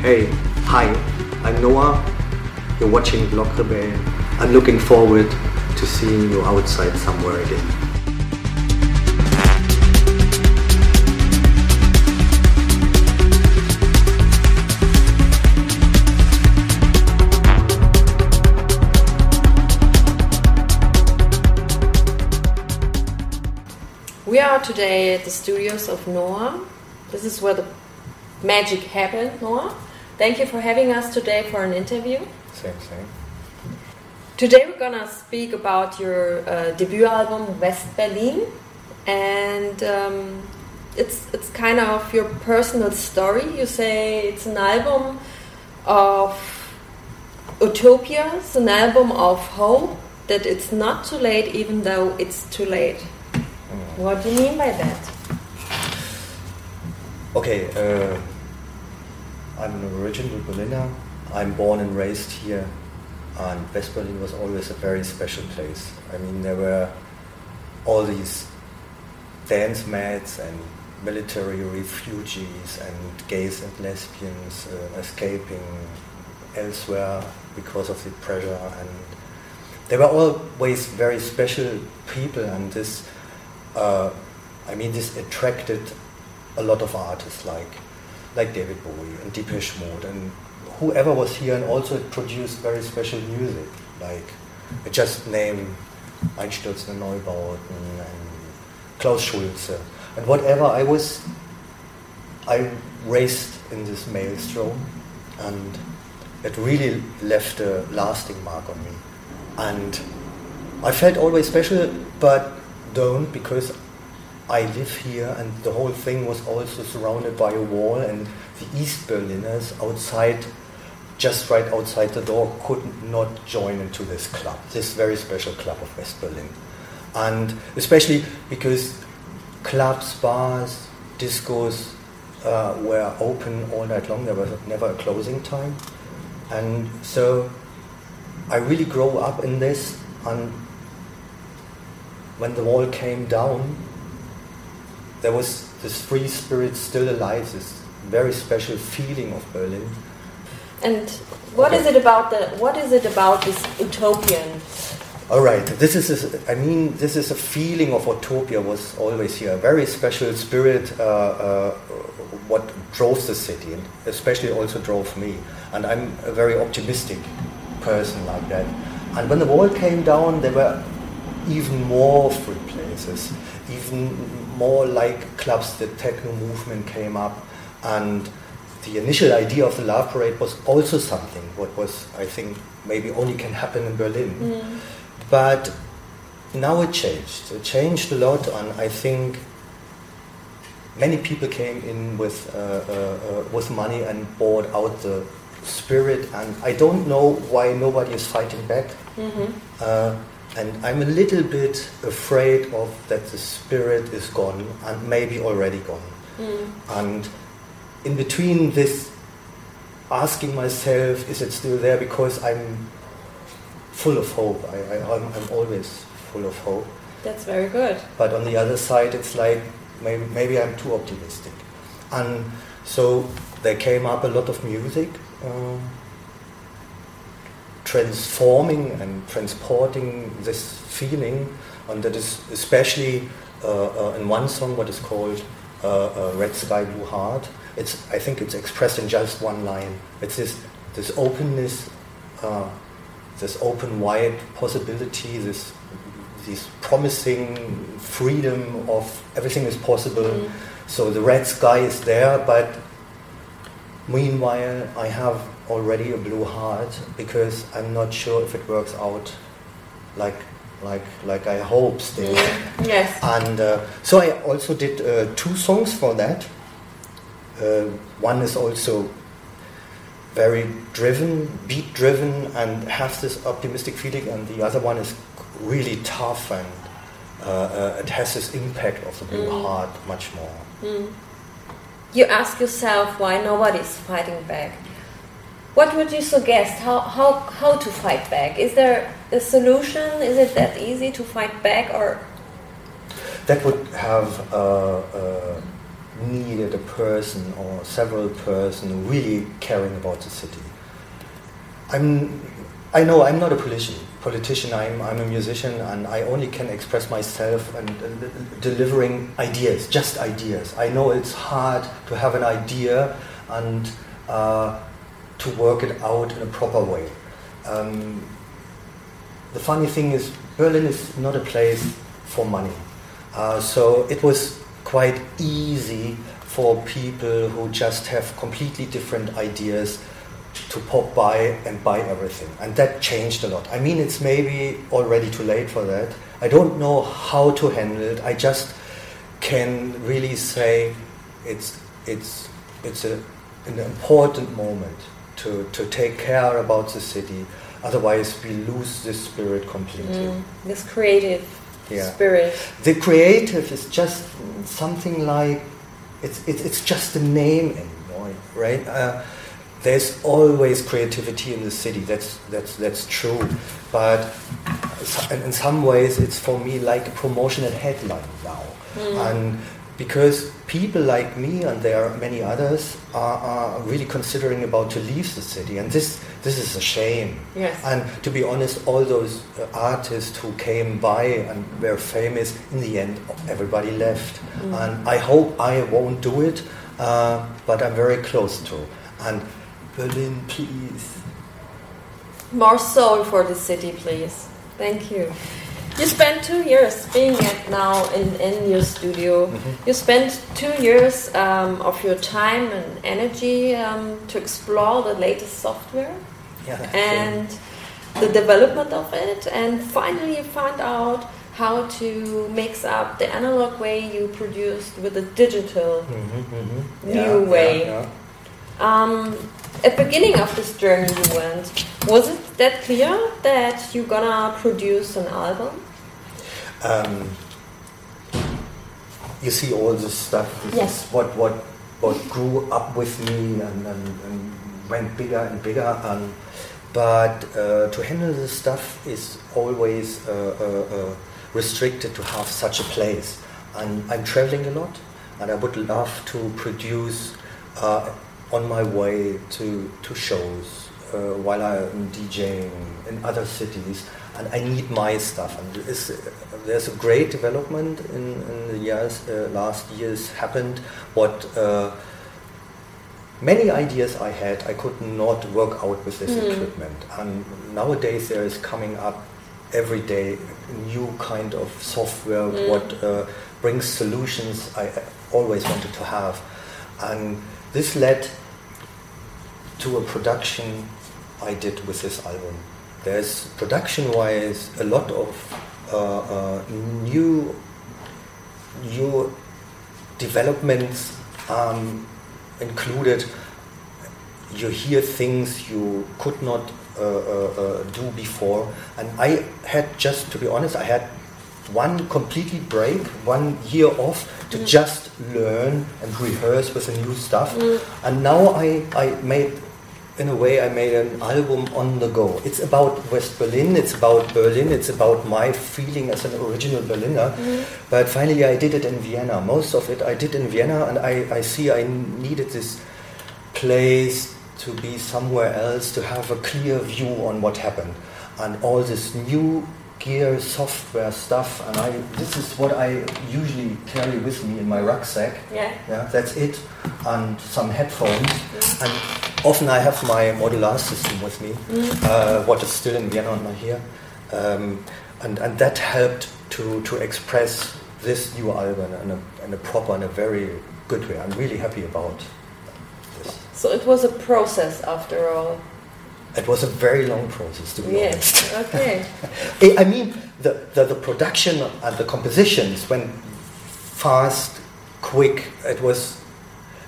Hey, hi, I'm Noah. You're watching Block Rebel. I'm looking forward to seeing you outside somewhere again. We are today at the studios of Noah. This is where the magic happened, Noah. Thank you for having us today for an interview. Same, same. Today we're gonna speak about your uh, debut album West Berlin, and um, it's it's kind of your personal story. You say it's an album of utopia, it's an album of hope that it's not too late, even though it's too late. What do you mean by that? Okay, uh, I'm an original Berliner. I'm born and raised here, and West Berlin was always a very special place. I mean, there were all these dance mats and military refugees and gays and lesbians uh, escaping elsewhere because of the pressure and they were always very special people and this uh, I mean this attracted a lot of artists like like David Bowie and Depeche Mode and whoever was here and also it produced very special music like I just name Einstürzende Neubauten and Klaus Schulze. And whatever I was I raced in this maelstrom and it really left a lasting mark on me. And I felt always special but don't because I live here and the whole thing was also surrounded by a wall and the East Berliners outside, just right outside the door, could not join into this club, this very special club of West Berlin. And especially because clubs, bars, discos uh, were open all night long, there was never a closing time. And so I really grew up in this and when the wall came down, there was this free spirit still alive, this very special feeling of Berlin. And what is Okay. it about the what is it about this utopian? All right, this is, a, I mean, this is a feeling of utopia was always here, a very special spirit, uh, uh, what drove the city, and especially also drove me. And I'm a very optimistic person like that. And when the wall came down, there were even more free places, even more like clubs. The techno movement came up, and the initial idea of the Love Parade was also something what was, I think, maybe only can happen in Berlin. But now it changed. It changed a lot, and I think many people came in with uh, uh, uh, with money and bought out the spirit. And I don't know why nobody is fighting back. Uh, and I'm a little bit afraid of that the spirit is gone and maybe already gone. And in between this, asking myself, is it still there? Because I'm full of hope. I, I'm always full of hope. That's very good. But on the other side, it's like maybe, maybe I'm too optimistic. And so there came up a lot of music, uh, transforming and transporting this feeling, and that is especially uh, uh, in one song, what is called uh, uh, "Red Sky Blue Heart." It's I think it's expressed in just one line. It's this this openness, uh, this open wide possibility, this this promising freedom of everything is possible. So the red sky is there, but meanwhile I have already a blue heart because I'm not sure if it works out like like like I hope still. Yes. And uh, so I also did uh, two songs for that. Uh, one is also very driven, beat driven, and has this optimistic feeling, and the other one is really tough and uh, uh, it has this impact of the blue heart much more. You ask yourself why nobody's fighting back. What would you suggest? How, how, how to fight back? Is there a solution? Is it that easy to fight back? Or That would have uh, uh, needed a person or several person really caring about the city. I'm, I know I'm not a politician. Politician, I'm, I'm a musician, and I only can express myself and uh, delivering ideas, just ideas. I know it's hard to have an idea and uh, to work it out in a proper way. Um, the funny thing is, Berlin is not a place for money. Uh, so it was quite easy for people who just have completely different ideas to pop by and buy everything. And that changed a lot. I mean, it's maybe already too late for that. I don't know how to handle it. I just can really say it's, it's, it's a, an important moment to, to take care about the city. Otherwise, we lose this spirit completely. Mm, this creative yeah. spirit. The creative is just something like it's, it's, it's just a name anymore, right? Uh, there's always creativity in the city. That's that's that's true, but in some ways, it's for me like a promotional headline now, mm. and because people like me and there are many others are, are, really considering about to leave the city and this this is a shame yes. and to be honest all those uh, artists who came by and were famous in the end everybody left mm. and i hope i won't do it uh, but i'm very close to and berlin please more soul for the city please thank you you spent two years being at now in, in your studio. Mm-hmm. You spent two years um, of your time and energy um, to explore the latest software yeah, and the development of it, and finally you found out how to mix up the analog way you produced with the digital mm-hmm, mm-hmm. new yeah, way. Yeah, um, at the beginning of this journey you went, was it that clear that you're gonna produce an album? Um, you see all this stuff. This yes. what what what grew up with me and, and, and went bigger and bigger. And but uh, to handle this stuff is always uh, uh, uh restricted to have such a place. And I'm traveling a lot, and I would love to produce uh, on my way to to shows uh, while I'm DJing in other cities and I need my stuff. And there's a great development in, in the years, uh, last years happened. What uh, many ideas I had, I could not work out with this mm. equipment. And nowadays there is coming up every day new kind of software mm. what uh, brings solutions I always wanted to have. And this led to a production I did with this album there's production-wise a lot of uh, uh, new new developments um, included. You hear things you could not uh, uh, uh, do before, and I had just to be honest, I had one completely break, one year off to mm. just learn and rehearse with the new stuff, mm. and now I I made in a way, I made an album on the go. It's about West Berlin, it's about Berlin, it's about my feeling as an original Berliner. Mm-hmm. But finally, I did it in Vienna. Most of it I did in Vienna, and I, I see I needed this place to be somewhere else to have a clear view on what happened. And all this new gear software stuff and I this is what I usually carry with me in my rucksack. Yeah, yeah that's it and some headphones. Mm. and often I have my modular system with me mm. uh, what is still in Vienna and not here. Um, and, and that helped to, to express this new album in a, in a proper and a very good way. I'm really happy about this. So it was a process after all it was a very long process, to be yes. honest. Okay. I mean, the, the, the, production and the compositions went fast, quick. It was,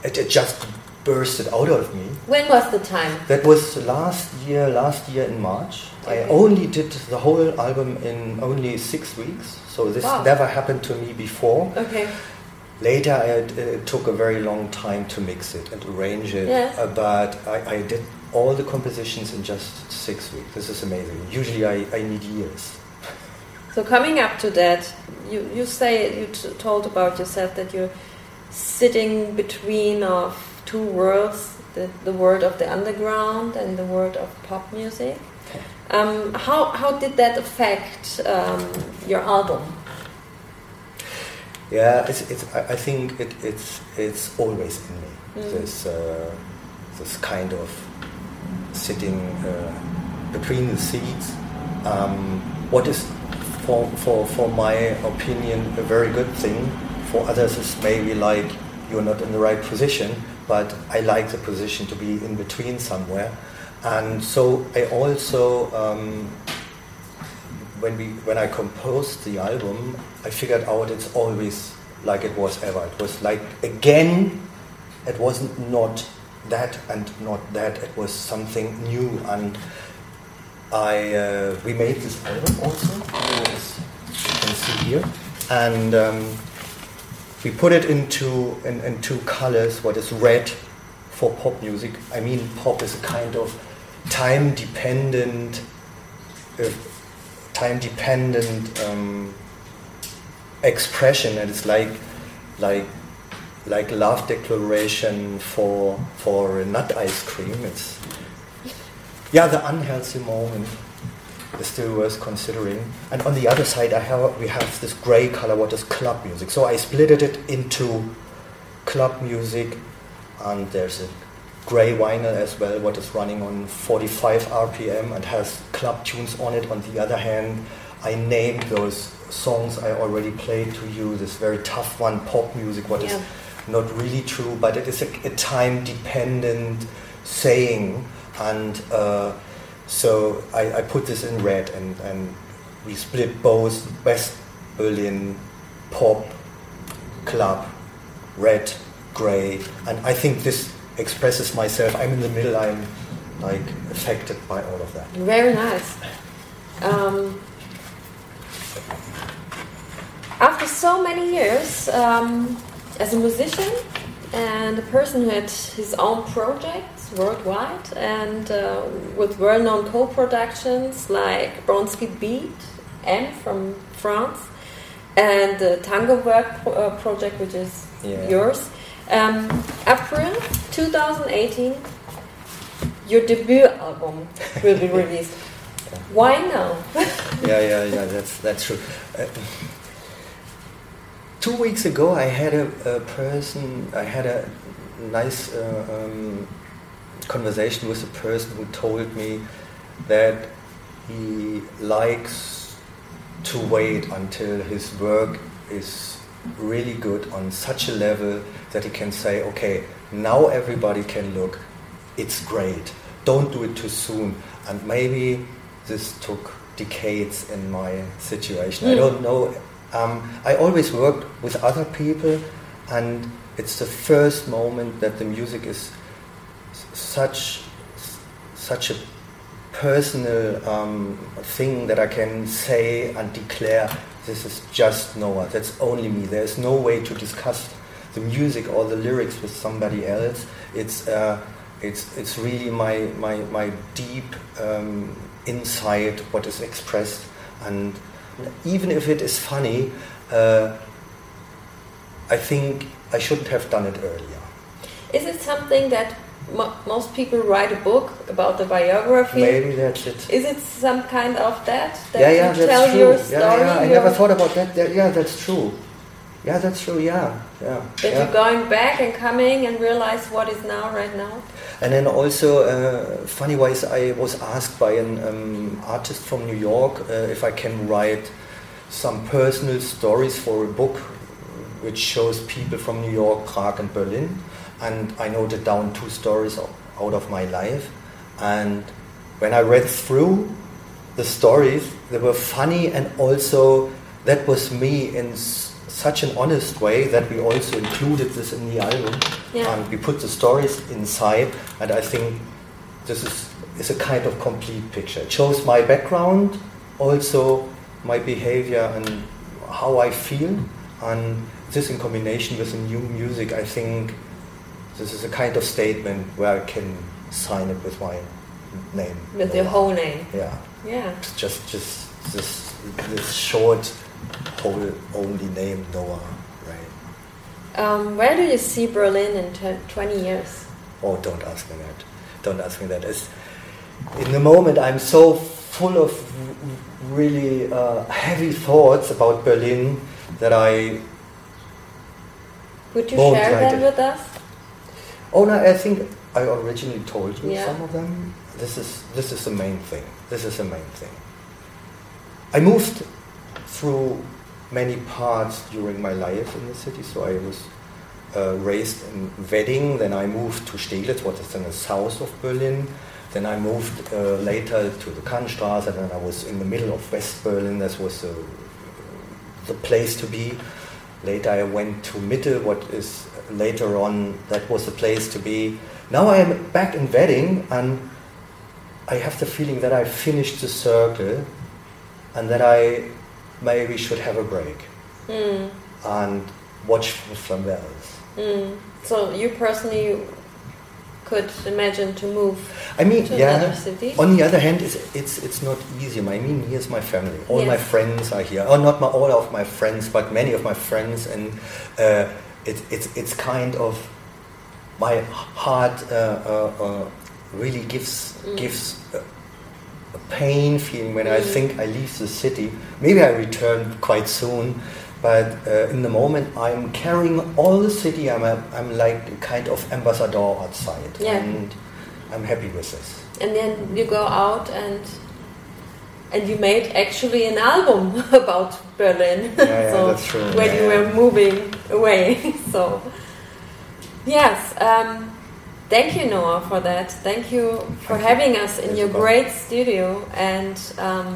it, it just bursted out of me. When was the time? That was last year, last year in March. Okay. I only did the whole album in only six weeks, so this wow. never happened to me before. Okay. Later, I, it took a very long time to mix it and arrange it, yes. uh, but I, I did all the compositions in just six weeks. This is amazing. Usually I, I need years. So coming up to that, you, you say you told about yourself that you're sitting between of two worlds, the, the world of the underground and the world of pop music. Um, how, how did that affect um, your album? Yeah, it's, it's, I think it, it's, it's always in me. Mm. This, uh, this kind of sitting uh, between the seats. Um, what is, for, for, for my opinion, a very good thing. For others, it's maybe like you're not in the right position, but I like the position to be in between somewhere. And so I also, um, when we when I composed the album, I figured out it's always like it was ever. It was like again, it wasn't not that and not that. It was something new, and I uh, we made this album also, as you can see here, and um, we put it into in, in two colors. What is red for pop music? I mean, pop is a kind of time dependent. Uh, time dependent um, expression and it's like like like love declaration for for nut ice cream it's yeah the unhealthy moment is still worth considering and on the other side I have we have this gray color what is club music so I split it into club music and there's a gray vinyl as well, what is running on 45 RPM and has club tunes on it. On the other hand, I named those songs I already played to you, this very tough one, pop music, what is Yeah. Not really true, but it is a, a time dependent saying. And uh, so I, I put this in red and, and we split both West Berlin pop, club, red, gray, and I think this expresses myself. I'm in the middle. I'm like affected by all of that. Very nice. Um, after so many years um, as a musician and a person who had his own projects worldwide and uh, with well-known co-productions like Bronski Beat, M from France, and the Tango Work pro- uh, project, which is Yeah. yours. Um, April 2018, your debut album will be released. Why now? yeah, yeah, yeah. That's that's true. Uh, two weeks ago, I had a, a person. I had a nice uh, um, conversation with a person who told me that he likes to wait until his work is really good on such a level that he can say, okay, now everybody can look. It's great. Don't do it too soon. And maybe this took decades in my situation. I Mm. don't know. Um, I always worked with other people, and it's the first moment that the music is such such a personal um, thing that I can say and declare this is just Noah. That's only me. There's no way to discuss the music or the lyrics with somebody else. It's uh, it's it's really my my my deep um, insight what is expressed, and even if it is funny, uh, I think I shouldn't have done it earlier. Is it something that mo- most people write a book about the biography? Maybe that's it. Is it some kind of that? that yeah, yeah, you that's tell true. your yeah, story? yeah, I your- never thought about that. Yeah, that's true. Yeah, that's true. Yeah, yeah. That yeah. you're going back and coming and realize what is now, right now? And then also, uh, funny wise, I was asked by an um, artist from New York uh, if I can write some personal stories for a book which shows people from New York, Prague, and Berlin. And I noted down two stories out of my life. And when I read through the stories, they were funny, and also that was me in s- such an honest way that we also included this in the album. Yeah. And we put the stories inside, and I think this is, is a kind of complete picture. It shows my background, also my behavior and how I feel, and this in combination with the new music, I think this is a kind of statement where I can sign it with my name. With your whole name. Yeah, Yeah. it's just just this this short only name Noah, right? Um, where do you see Berlin in t- 20 years? Oh, don't ask me that. Don't ask me that. It's, in the moment, I'm so full of really uh, heavy thoughts about Berlin that I. Would you share them with us? Oh no, I think I originally told you Yeah. some of them. This is this is the main thing. This is the main thing. I moved through many parts during my life in the city. So I was uh, raised in Wedding, then I moved to Steglitz, what is in the south of Berlin. Then I moved uh, later to the Kantstraße, and then I was in the middle of West Berlin. That was the, the place to be. Later I went to Mitte, what is later on, that was the place to be. Now I am back in Wedding, and I have the feeling that I finished the circle, and that I maybe we should have a break Mm, and watch for somewhere else. mm. So you personally could imagine to move I mean, to yeah. another city? On the other hand, it's, it's it's not easy. I mean, here's my family. All my friends are here. Oh, not my, all of my friends, but many of my friends, and uh, it, it's it's kind of my heart uh, uh, uh, really gives Mm. gives a, pain feeling when I Mm. think I leave the city. Maybe I return quite soon. But uh, in the moment, I'm carrying all the city. I'm, a, I'm like a kind of ambassador outside, Yeah. and I'm happy with this. and then you go out and and you made actually an album about Berlin. Yeah, yeah, so that's true. when Yeah, you were moving away. so yes, um, thank you Noah for that. Thank you for Thank you. having us in your great studio and um,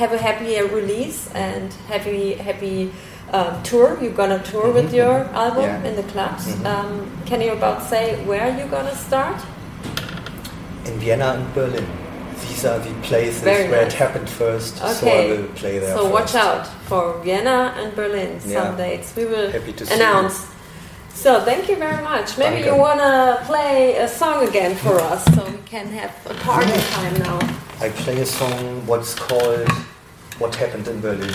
have a happy release and happy happy. Um, tour you're gonna tour with Mhm, your album Yeah. in the clubs Mhm. um, can you about say where you're gonna start In Vienna and Berlin. These are the places Very where nice. it happened first, so I will play there. So watch out for Vienna and Berlin. Yeah. Some dates we will Happy to see announce. So thank you very much. Maybe you wanna play a song again for us, so we can have a party mm-hmm. time now. I play a song what's called What Happened in Berlin.